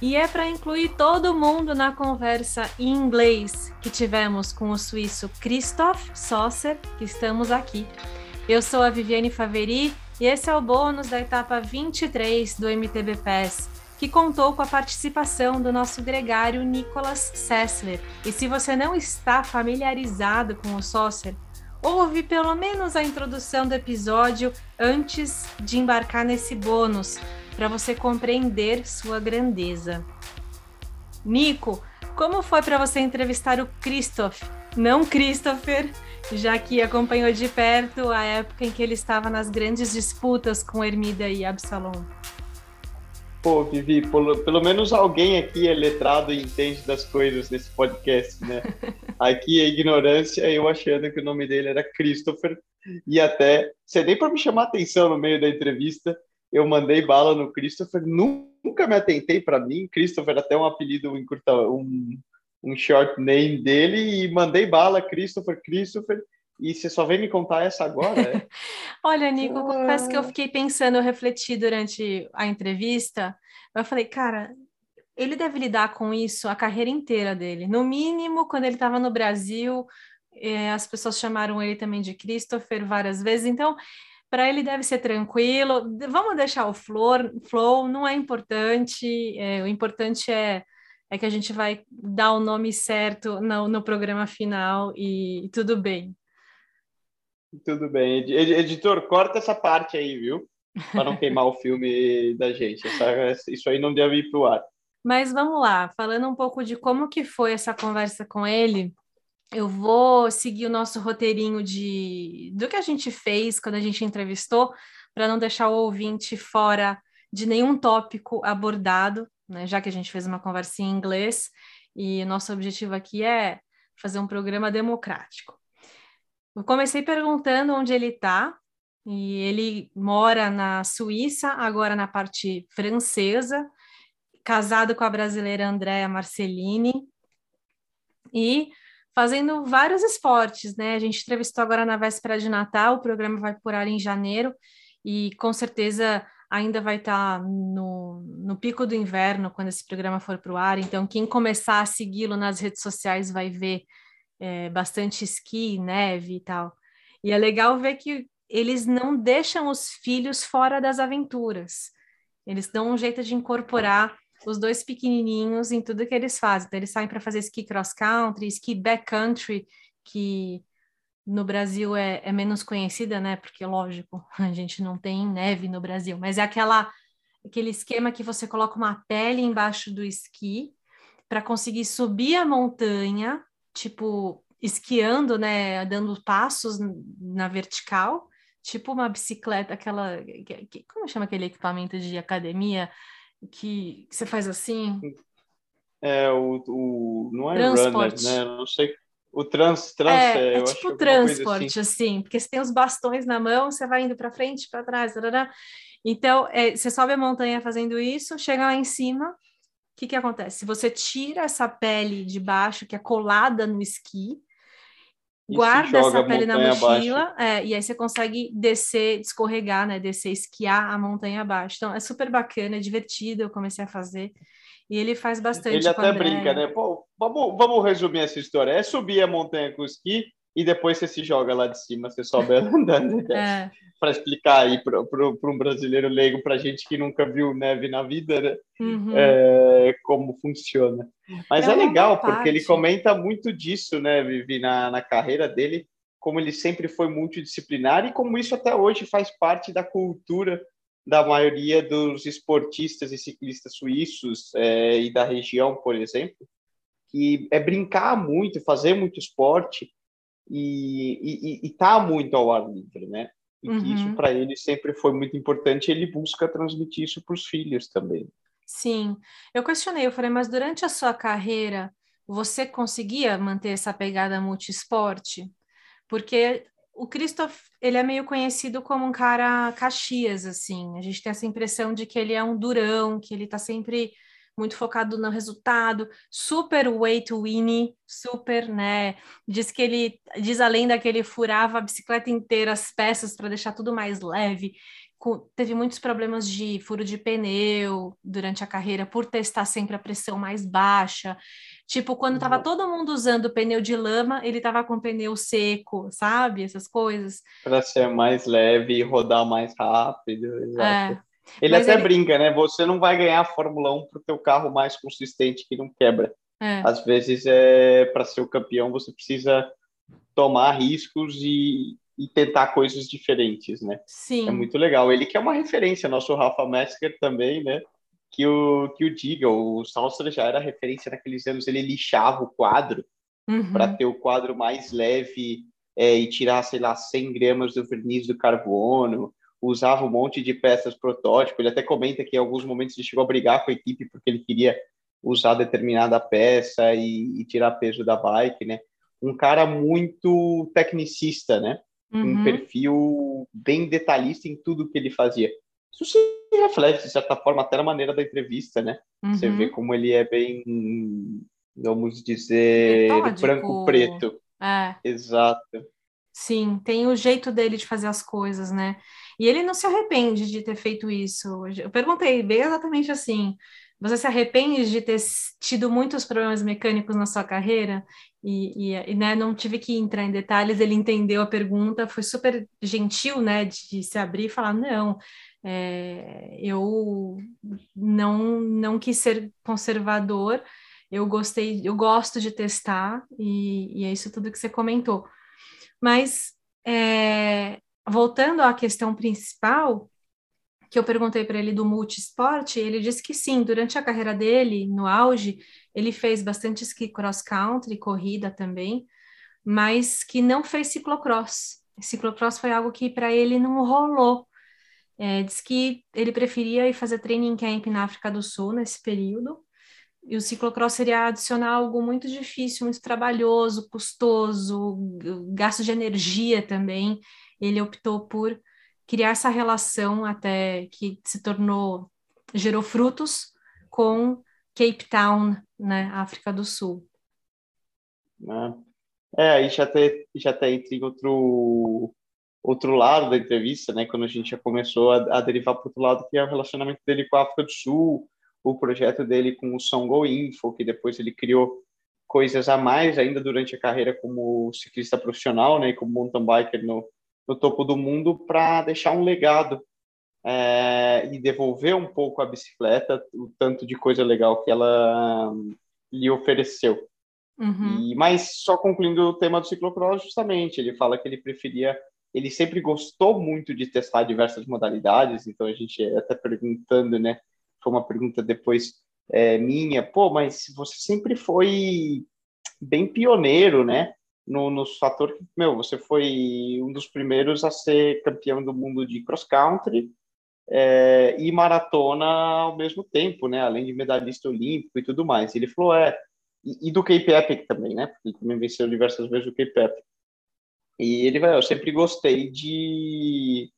E é para incluir todo mundo na conversa em inglês que tivemos com o suíço Christoph Sosser, que estamos aqui. Eu sou a Viviane Faveri e esse é o bônus da etapa 23 do MTB Pass, que contou com a participação do nosso gregário Nicolas Sessler. E se você não está familiarizado com o Sosser, ouve pelo menos a introdução do episódio antes de embarcar nesse bônus para você compreender sua grandeza. Nico, como foi para você entrevistar o Christoph, não Christopher, já que acompanhou de perto a época em que ele estava nas grandes disputas com Hermida e Absalom? Pô, Vivi, pelo, pelo menos alguém aqui é letrado e entende das coisas nesse podcast, né? Aqui é ignorância, eu achando que o nome dele era Christopher, e até, você nem para me chamar atenção no meio da entrevista, eu mandei bala no Christopher, nunca me atentei para mim, Christopher até um apelido, um, um short name dele, e mandei bala, Christopher, Christopher, e você só vem me contar essa agora? É? Olha, Nico, eu confesso que eu fiquei pensando, eu refleti durante a entrevista, eu falei, cara, ele deve lidar com isso a carreira inteira dele. No mínimo, quando ele estava no Brasil, eh, as pessoas chamaram ele também de Christopher várias vezes, então para ele deve ser tranquilo. Vamos deixar o flow, flow não é importante. É, o importante é, é que a gente vai dar o nome certo no, no programa final e, e tudo bem. Tudo bem. Editor, corta essa parte aí, viu? Para não queimar o filme da gente. Essa, isso aí não deve ir para o ar. Mas vamos lá, falando um pouco de como que foi essa conversa com ele, eu vou seguir o nosso roteirinho de do que a gente fez quando a gente entrevistou, para não deixar o ouvinte fora de nenhum tópico abordado, né, já que a gente fez uma conversa em inglês, e nosso objetivo aqui é fazer um programa democrático. Eu comecei perguntando onde ele está, e ele mora na Suíça, agora na parte francesa, casado com a brasileira Andréa Marcellini, e fazendo vários esportes, né? A gente entrevistou agora na véspera de Natal, o programa vai por ar em janeiro, e com certeza ainda vai estar tá no, no pico do inverno quando esse programa for para o ar. Então, quem começar a segui-lo nas redes sociais vai ver é, bastante esqui, neve e tal. E é legal ver que eles não deixam os filhos fora das aventuras. Eles dão um jeito de incorporar os dois pequenininhos em tudo que eles fazem. Então, eles saem para fazer esqui cross country, esqui backcountry, que no Brasil é, é, menos conhecida, né? Porque, lógico, a gente não tem neve no Brasil, mas é aquela aquele esquema que você coloca uma pele embaixo do esqui para conseguir subir a montanha, tipo esquiando, né? Dando passos na vertical, tipo uma bicicleta, aquela. Como chama aquele equipamento de academia? Que você faz assim? É, o, o não é Transporte. runner, né? Não sei. O trans, trans é, é, é tipo transporte, assim. assim. porque você tem os bastões na mão, você vai indo para frente, para trás, tarará. então é, você sobe a montanha fazendo isso, chega lá em cima, o que que acontece? Você tira essa pele de baixo, que é colada no esqui, guarda essa pele na mochila, é, e aí você consegue descer, escorregar, né? Descer, esquiar a montanha abaixo. Então é super bacana, é divertido, eu comecei a fazer. E ele faz bastante. Ele até brinca, né? Pô, vamos, vamos resumir essa história. É subir a montanha com esqui e depois você se joga lá de cima, você sobe andando. É. para explicar aí para um brasileiro leigo, para gente que nunca viu neve na vida, né? Uhum. É, como funciona. Mas é, é legal, porque ele comenta muito disso, né, Vivi, na, na carreira dele, como ele sempre foi multidisciplinar e como isso até hoje faz parte da cultura da maioria dos esportistas e ciclistas suíços é, e da região, por exemplo, que é brincar muito, fazer muito esporte e estar tá muito ao ar livre, né? E uhum. que isso uhum. para ele sempre foi muito importante. ele busca transmitir isso para os filhos também. Sim, eu questionei, eu falei, mas durante a sua carreira você conseguia manter essa pegada multiesporte? Porque o Christoph, ele é meio conhecido como um cara Caxias, assim. A gente tem essa impressão de que ele é um durão, que ele está sempre muito focado no resultado, super way to win, super, né? Diz que ele, diz a lenda que ele furava a bicicleta inteira, as peças para deixar tudo mais leve, teve muitos problemas de furo de pneu durante a carreira por testar sempre a pressão mais baixa. Tipo, quando estava uhum. todo mundo usando pneu de lama, ele estava com pneu seco, sabe? Essas coisas. Para ser mais leve e rodar mais rápido. Exato. É. Ele Mas até ele... brinca, né? Você não vai ganhar a Fórmula 1 para o teu carro mais consistente que não quebra. É. Às vezes, é, para ser o campeão, você precisa tomar riscos e, e tentar coisas diferentes, né? Sim. É muito legal. Ele que é uma referência, nosso Rafa Metzger também, né? Que o, que o diga, o Salstra já era referência naqueles anos, ele lixava o quadro uhum. para ter o quadro mais leve é, e tirar, sei lá, 100 gramas do verniz do carbono, usava um monte de peças protótipo, ele até comenta que em alguns momentos ele chegou a brigar com a equipe porque ele queria usar determinada peça e, e tirar peso da bike, né? Um cara muito tecnicista, né? Uhum. Um perfil bem detalhista em tudo que ele fazia. Isso se reflete, de certa forma, até na maneira da entrevista, né? Uhum. Você vê como ele é bem, vamos dizer, branco-preto. É. Exato. Sim, tem o jeito dele de fazer as coisas, né? E ele não se arrepende de ter feito isso. Eu perguntei bem exatamente assim: você se arrepende de ter tido muitos problemas mecânicos na sua carreira? E, e, e né, não tive que entrar em detalhes, ele entendeu a pergunta, foi super gentil, né, de se abrir e falar, não, é, eu não, não quis ser conservador, eu gostei, eu gosto de testar, e, e é isso tudo que você comentou. Mas, é, voltando à questão principal, que eu perguntei para ele do multisport, ele disse que sim, durante a carreira dele, no auge, ele fez bastante ski cross country, corrida também, mas que não fez ciclocross. Ciclocross foi algo que para ele não rolou. É, diz que ele preferia ir fazer training camp na África do Sul nesse período, e o ciclocross seria adicionar algo muito difícil, muito trabalhoso, custoso, gasto de energia também. Ele optou por criar essa relação até que se tornou, gerou frutos com Cape Town, né, África do Sul. É, aí já tem já tem em outro outro lado da entrevista, né, quando a gente já começou a, a derivar para outro lado, que é o relacionamento dele com a África do Sul, o projeto dele com o Songo Info, que depois ele criou coisas a mais ainda durante a carreira como ciclista profissional, né, como mountain biker no, no topo do mundo para deixar um legado é, e devolver um pouco a bicicleta, o tanto de coisa legal que ela hum, lhe ofereceu. Uhum. E, mas só concluindo o tema do ciclocross, justamente, ele fala que ele preferia, ele sempre gostou muito de testar diversas modalidades, então a gente até perguntando, né, foi uma pergunta depois é, minha, pô, mas você sempre foi bem pioneiro, né? No, no fator que, meu, você foi um dos primeiros a ser campeão do mundo de cross country é, e maratona ao mesmo tempo, né? Além de medalhista olímpico e tudo mais. Ele falou, é, e, e do Cape Epic também, né? Porque ele também venceu diversas vezes o Cape Epic. E ele vai, eu sempre gostei de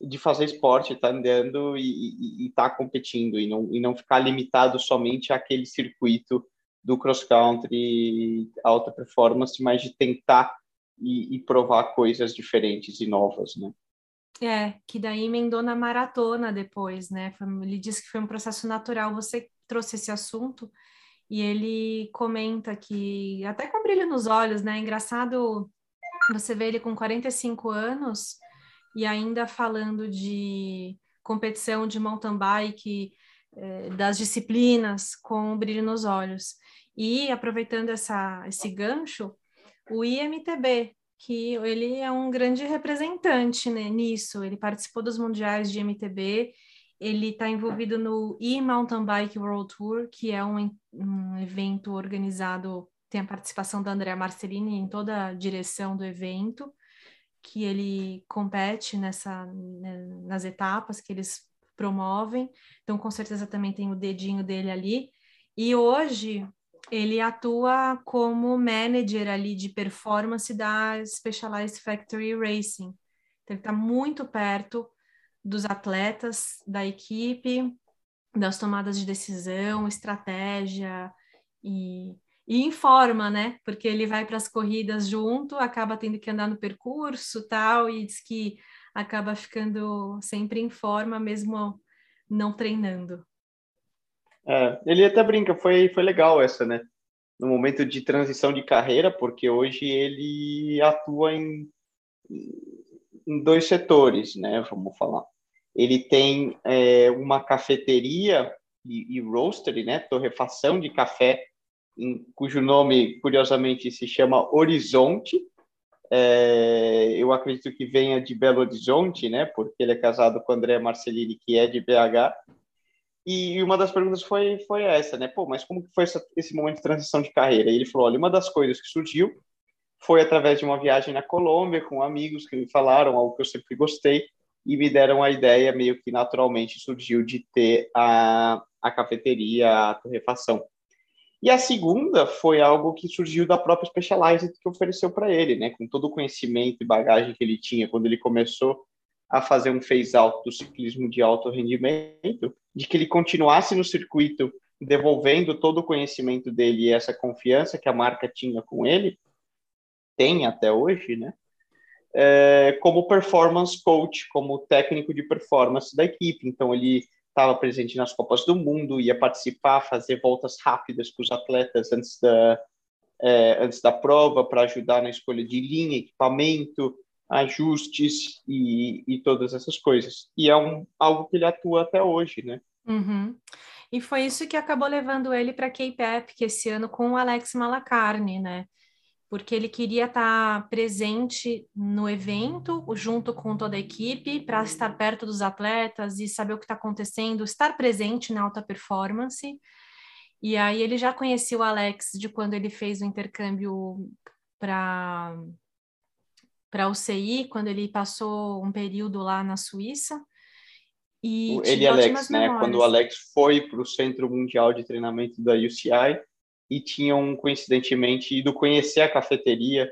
de fazer esporte, tá andando e estar tá competindo e não, e não ficar limitado somente àquele circuito do cross country alta performance, mas de tentar e, e, provar coisas diferentes e novas, né? É, que daí emendou na maratona depois, né? Ele disse que foi um processo natural. Você trouxe esse assunto e ele comenta que, até com brilho nos olhos, né? Engraçado você vê ele com 45 anos e ainda falando de competição de mountain bike, das disciplinas, com brilho nos olhos. E aproveitando essa, esse gancho, o IMTB, que ele é um grande representante né, nisso, ele participou dos mundiais de MTB, ele está envolvido no e-Mountain Bike World Tour, que é um, um evento organizado, tem a participação da Andrea Marcellini em toda a direção do evento, que ele compete nessa, né, nas etapas que eles promovem, então com certeza também tem o dedinho dele ali. E hoje ele atua como manager ali de performance da Specialized Factory Racing. Então, ele está muito perto dos atletas, da equipe, das tomadas de decisão, estratégia e, e informa, né? Porque ele vai para as corridas junto, acaba tendo que andar no percurso tal, e diz que acaba ficando sempre em forma, mesmo não treinando. É, ele até brinca, foi, foi legal essa, né? No momento de transição de carreira, porque hoje ele atua em, em dois setores, né? Vamos falar. Ele tem é, uma cafeteria e, e roastery, né? Torrefação de café, em, cujo nome, curiosamente, se chama Horizonte. É, eu acredito que venha de Belo Horizonte, né? Porque ele é casado com André Marcelini, que é de BH. E uma das perguntas foi, foi essa, né? Pô, mas como que foi essa, esse momento de transição de carreira? E ele falou, olha, uma das coisas que surgiu foi através de uma viagem na Colômbia com amigos que me falaram algo que eu sempre gostei e me deram a ideia meio que naturalmente surgiu de ter a, a cafeteria, a torrefação. E a segunda foi algo que surgiu da própria Specialized que ofereceu para ele, né? Com todo o conhecimento e bagagem que ele tinha quando ele começou a fazer um phase-out do ciclismo de alto rendimento, de que ele continuasse no circuito devolvendo todo o conhecimento dele e essa confiança que a marca tinha com ele, tem até hoje, né? É, como performance coach, como técnico de performance da equipe. Então, ele estava presente nas Copas do Mundo, ia participar, fazer voltas rápidas com os atletas antes da, é, antes da prova, para ajudar na escolha de linha, equipamento, ajustes e, e todas essas coisas. E é um, algo que ele atua até hoje, né? Uhum. E foi isso que acabou levando ele para a K-Pep, que esse ano com o Alex Malacarne, né? Porque ele queria estar presente no evento, junto com toda a equipe, para estar perto dos atletas e saber o que está acontecendo, estar presente na alta performance. E aí ele já conhecia o Alex de quando ele fez o intercâmbio para para o CI, quando ele passou um período lá na Suíça. E ele e Alex, né? Memórias. Quando o Alex foi para o Centro Mundial de Treinamento da UCI e tinham coincidentemente ido conhecer a cafeteria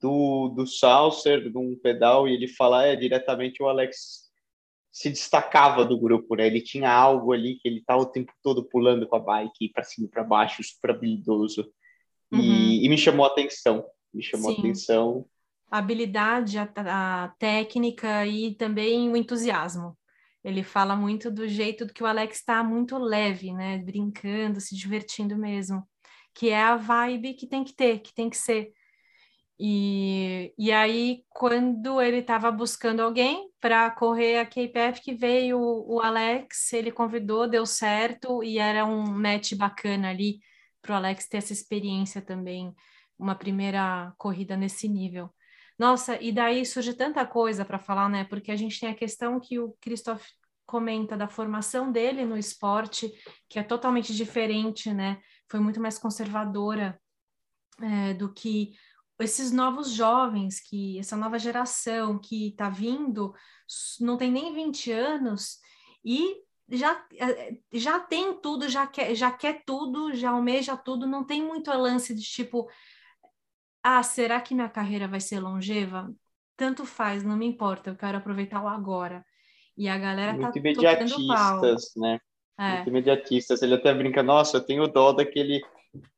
do, do Saucer, de um pedal, e ele fala, é, diretamente o Alex se destacava do grupo, né? Ele tinha algo ali que ele estava o tempo todo pulando com a bike para cima e para baixo, super habilidoso. Uhum. E, e, me chamou a atenção, me chamou Sim. a atenção a habilidade, a, a, técnica e também o entusiasmo. Ele fala muito do jeito que o Alex está muito leve, né? Brincando, se divertindo mesmo. Que é a vibe que tem que ter, que tem que ser. E, e aí, quando ele estava buscando alguém para correr a KPF, que veio o, o Alex, ele convidou, deu certo, e era um match bacana ali para o Alex ter essa experiência também, uma primeira corrida nesse nível. Nossa, e daí surge tanta coisa para falar, né? Porque a gente tem a questão que o Christoph comenta da formação dele no esporte, que é totalmente diferente, né? Foi muito mais conservadora é, do que esses novos jovens, que essa nova geração que está vindo, não tem nem 20 anos e já, é, já tem tudo, já quer, já quer tudo, já almeja tudo, não tem muito lance de tipo, ah, será que minha carreira vai ser longeva? Tanto faz, não me importa, eu quero aproveitar o agora. E a galera Muito tá imediatistas, né? É. Muito imediatistas. Ele até brinca, nossa, eu tenho dó daquele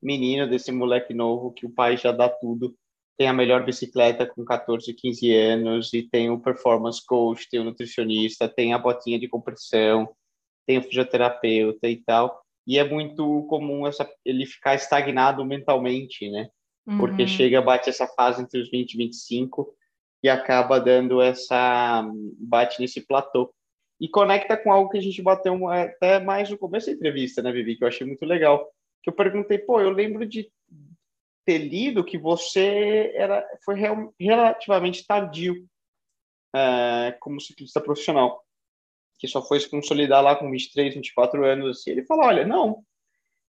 menino, desse moleque novo, que o pai já dá tudo. Tem a melhor bicicleta com 14, 15 anos, e tem o performance coach, tem o nutricionista, tem a botinha de compressão, tem o fisioterapeuta e tal. E é muito comum essa, ele ficar estagnado mentalmente, né? porque uhum. chega, bate essa fase entre os 20 e 25 e acaba dando essa. bate nesse platô. E conecta com algo que a gente bateu até mais no começo da entrevista, né, Vivi? Que eu achei muito legal. Que eu perguntei, pô, eu lembro de ter lido que você era, foi real, relativamente tardio é, como ciclista profissional, que só foi se consolidar lá com 23, 24 anos. Assim. Ele falou: olha, não,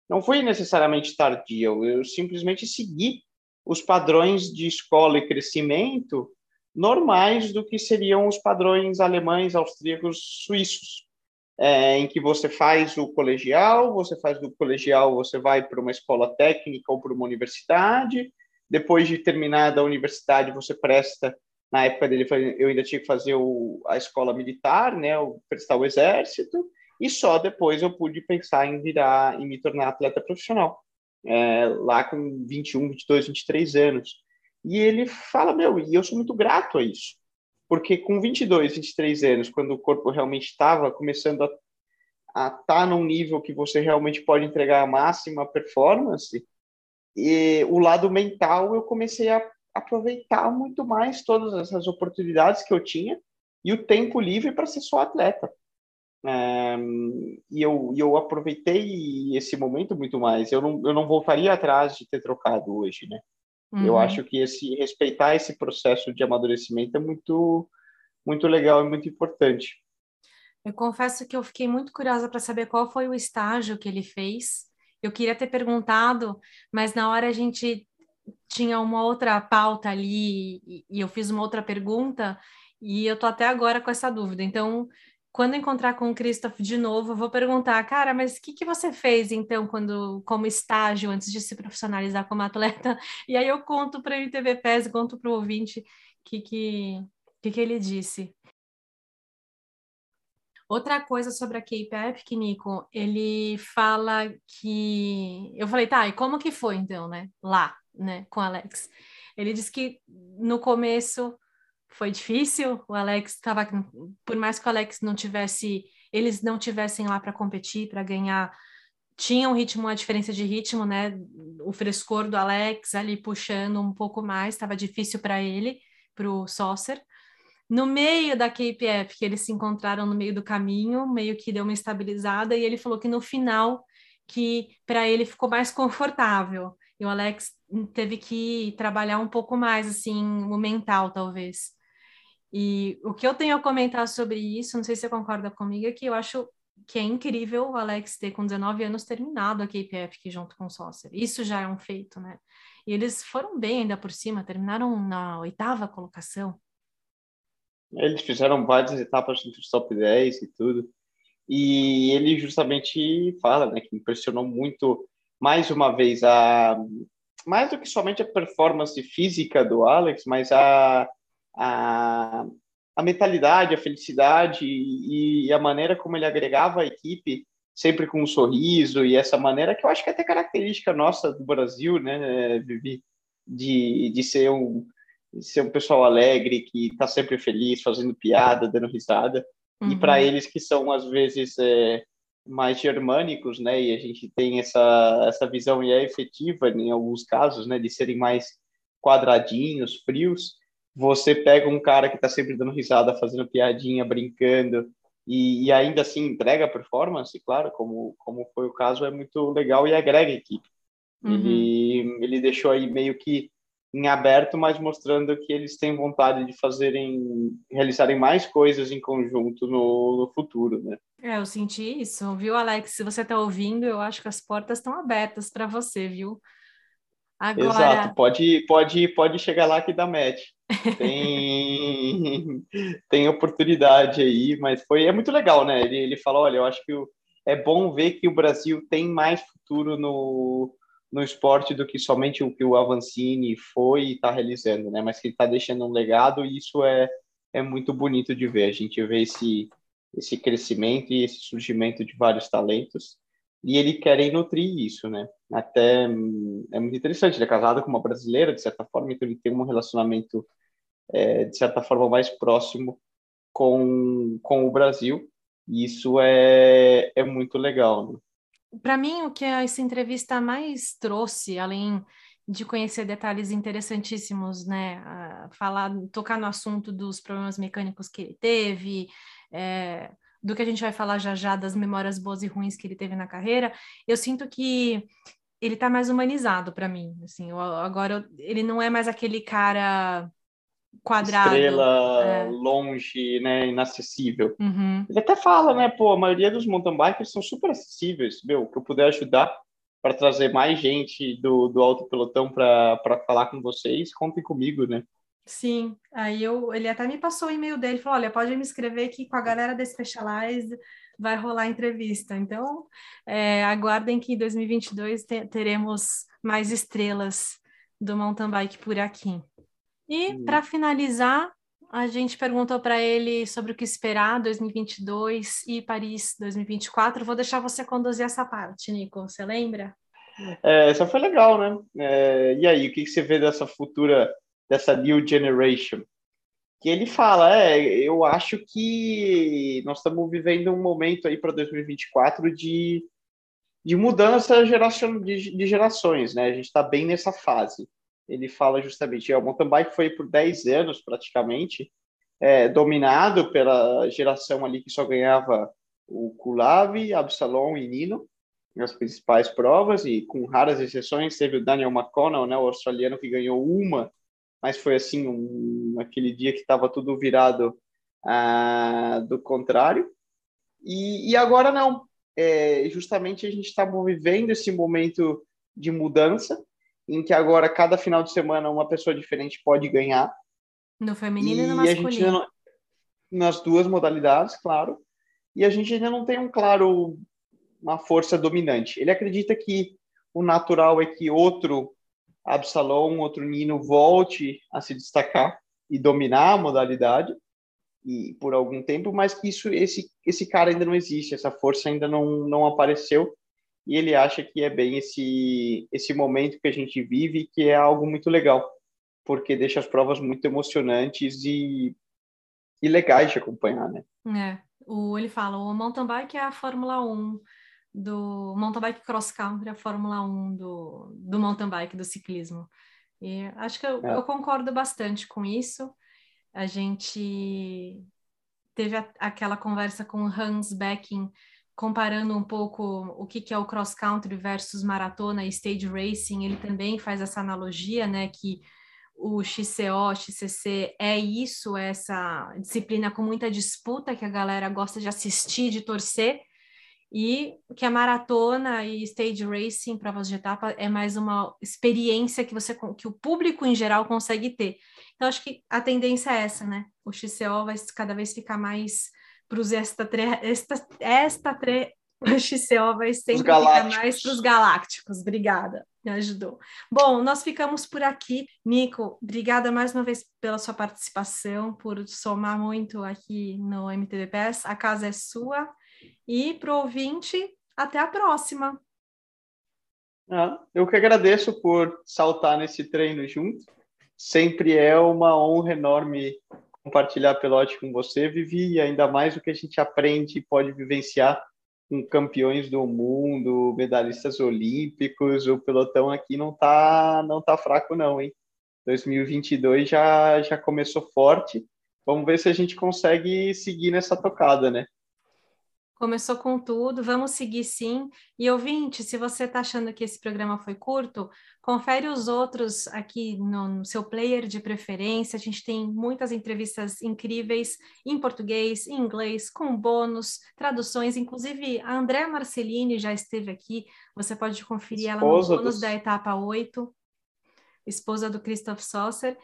não foi necessariamente tardio, eu simplesmente segui os padrões de escola e crescimento normais do que seriam os padrões alemães, austríacos, suíços, é, em que você faz o colegial, você faz do colegial, você vai para uma escola técnica ou para uma universidade, depois de terminada a universidade, você presta, na época dele, eu ainda tinha que fazer o, a escola militar, né, prestar o exército, e só depois eu pude pensar em virar, em me tornar atleta profissional é, lá com 21, 22, 23 anos. E ele fala, meu, e eu sou muito grato a isso. porque com 22, 23 anos, quando o corpo realmente estava começando a estar tá num nível que você realmente pode entregar a máxima performance, e o lado mental eu comecei a aproveitar muito mais todas essas oportunidades que eu tinha e o tempo livre para ser só atleta. E eu, eu aproveitei esse momento muito mais. Eu não, eu não voltaria atrás de ter trocado hoje, né? Uhum. Eu acho que esse respeitar esse processo de amadurecimento é muito, muito legal e muito importante. Eu confesso que eu fiquei muito curiosa para saber qual foi o estágio que ele fez. Eu queria ter perguntado, mas na hora a gente tinha uma outra pauta ali e, eu fiz uma outra pergunta e eu tô até agora com essa dúvida. Então, quando encontrar com o Christoph de novo, eu vou perguntar, cara, mas o que, que você fez então quando como estágio antes de se profissionalizar como atleta? E aí eu conto para o MTV PES, conto para o ouvinte o que, que, que, que ele disse. Outra coisa sobre a K-Pep, Nico, ele fala que. Eu falei, tá, e como que foi então, né? Lá, né, com Alex. Ele disse que no começo foi difícil. O Alex estava, por mais que o Alex não tivesse, eles não tivessem lá para competir, para ganhar, tinha um ritmo, uma diferença de ritmo, né? O frescor do Alex ali puxando um pouco mais, estava difícil para ele, para o Saucer. No meio da KPF, que eles se encontraram no meio do caminho, meio que deu uma estabilizada, e ele falou que no final que para ele ficou mais confortável. E o Alex teve que trabalhar um pouco mais, assim, o mental, talvez. E o que eu tenho a comentar sobre isso, não sei se você concorda comigo, é que eu acho que é incrível o Alex ter, com 19 anos, terminado a KPF junto com o Saucer. Isso já é um feito, né? E eles foram bem ainda por cima, terminaram na oitava colocação. Eles fizeram várias etapas entre os top 10 e tudo. E ele justamente fala né, que impressionou muito, mais uma vez, a mais do que somente a performance física do Alex, mas a a, a mentalidade, a felicidade e, e, a maneira como ele agregava a equipe, sempre com um sorriso e essa maneira que eu acho que é até característica nossa do Brasil, né, Vivi, de, de ser um de ser um pessoal alegre que está sempre feliz, fazendo piada, dando risada. Uhum. E para eles que são às vezes é, mais germânicos, né, e a gente tem essa essa visão e é efetiva em alguns casos, né, de serem mais quadradinhos, frios você pega um cara que está sempre dando risada, fazendo piadinha, brincando, e, e, ainda assim entrega performance, claro, como, como foi o caso, é muito legal e agrega equipe. Uhum. Ele, ele deixou aí meio que em aberto, mas mostrando que eles têm vontade de fazerem, realizarem mais coisas em conjunto no, no futuro, né? É, eu senti isso, viu, Alex? Se você está ouvindo, eu acho que as portas estão abertas para você, viu? Agora... Exato, pode, pode, pode chegar lá que dá match. Tem, tem oportunidade aí, mas foi é muito legal, né? Ele, ele falou, olha, eu acho que o, é bom ver que o Brasil tem mais futuro no, no esporte do que somente o que o Avancini foi e está realizando, né? Mas que ele está deixando um legado e isso é, é muito bonito de ver. A gente vê esse, esse crescimento e esse surgimento de vários talentos e ele quer nutrir isso, né? Até hum, é muito interessante, ele é casado com uma brasileira, de certa forma, então ele tem um relacionamento, é, de certa forma, mais próximo com, com o Brasil, e isso é, é muito legal. Né? Para mim, o que essa entrevista mais trouxe, além de conhecer detalhes interessantíssimos, né? falar, tocar no assunto dos problemas mecânicos que ele teve, é, do que a gente vai falar já já das memórias boas e ruins que ele teve na carreira, eu sinto que ele tá mais humanizado para mim, assim, eu, agora eu, ele não é mais aquele cara quadrado. Estrela, é. longe, né, inacessível. Uhum. Ele até fala, né, pô, a maioria dos mountain bikers são super acessíveis, meu, que eu puder ajudar para trazer mais gente do, do alto pelotão para falar com vocês, contem comigo, né? Sim, aí eu, ele até me passou o e-mail dele, falou, olha, pode me escrever que com a galera da Specialized vai rolar entrevista. Então, é, aguardem que em 2022 te, teremos mais estrelas do mountain bike por aqui. E uhum. para finalizar, a gente perguntou para ele sobre o que esperar 2022 e Paris 2024. Vou deixar você conduzir essa parte, Nico. Você lembra? É, essa foi legal, né? É, e aí, o que, que você vê dessa futura dessa new generation. que ele fala, é, eu acho que nós estamos vivendo um momento aí para 2024 de, de mudança geração, de, de gerações, né? A gente está bem nessa fase. Ele fala justamente, é, o mountain bike foi por 10 anos praticamente é, dominado pela geração ali que só ganhava o Kulav, Absalom e Nino nas principais provas e com raras exceções teve o Daniel McConnell, né, o australiano que ganhou uma mas foi assim um, aquele dia que estava tudo virado ah, do contrário. E, e agora não. É, justamente a gente está vivendo esse momento de mudança, em que agora cada final de semana uma pessoa diferente pode ganhar. No feminino e, e no masculino. Não, nas duas modalidades, claro. E a gente ainda não tem um claro uma força dominante. Ele acredita que o natural é que outro Absalom, outro Nino, volte a se destacar e dominar a modalidade e por algum tempo, mas que isso esse esse cara ainda não existe, essa força ainda não não apareceu e ele acha que é bem esse esse momento que a gente vive que é algo muito legal, porque deixa as provas muito emocionantes e, e legais de acompanhar, né? É. O, ele fala, o mountain bike é a Fórmula 1 do mountain bike cross country, a Fórmula 1 do, do mountain bike, do ciclismo. E acho que eu, é. eu concordo bastante com isso. A gente teve a, aquela conversa com Hans Becking, comparando um pouco o que, que é o cross country versus maratona e stage racing. Ele também faz essa analogia, né, que o XCO, XCC é isso, é essa disciplina com muita disputa que a galera gosta de assistir, de torcer, e que a maratona e stage racing, provas de etapa, é mais uma experiência que você que o público em geral consegue ter. Então, acho que a tendência é essa, né? O XCO vai cada vez ficar mais para os esta, esta, esta tre, o XCO vai sempre ficar mais para os galácticos. Obrigada, me ajudou. Bom, nós ficamos por aqui. Nico, obrigada mais uma vez pela sua participação, por somar muito aqui no MTVPS. A casa é sua. E para o ouvinte, até a próxima. Ah, eu que agradeço por saltar nesse treino junto. Sempre é uma honra enorme compartilhar pelote com você, Vivi, e ainda mais o que a gente aprende e pode vivenciar com campeões do mundo, medalhistas olímpicos. O pelotão aqui não tá não tá fraco não, hein? 2022 já já começou forte. Vamos ver se a gente consegue seguir nessa tocada, né? Começou com tudo, vamos seguir sim. E ouvinte, se você está achando que esse programa foi curto, confere os outros aqui no, no, seu player de preferência. A gente tem muitas entrevistas incríveis em português, em inglês, com bônus, traduções. Inclusive, a Andréa Marcelini já esteve aqui. Você pode conferir esposa ela no bônus dos... da etapa 8, esposa do Christoph Saucer.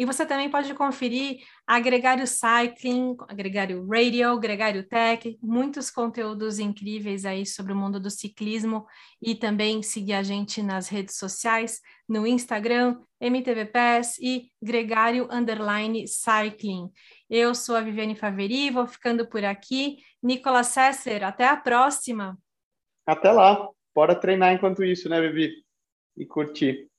E você também pode conferir Agregário Cycling, Agregário Radio, Agregário Tech, muitos conteúdos incríveis aí sobre o mundo do ciclismo e também seguir a gente nas redes sociais, no Instagram, MTVPS e Gregário Underline Cycling. Eu sou a Viviane Faveri, vou ficando por aqui. Nicolas Sesser, até a próxima. Até lá. Bora treinar enquanto isso, né, Vivi? E curtir.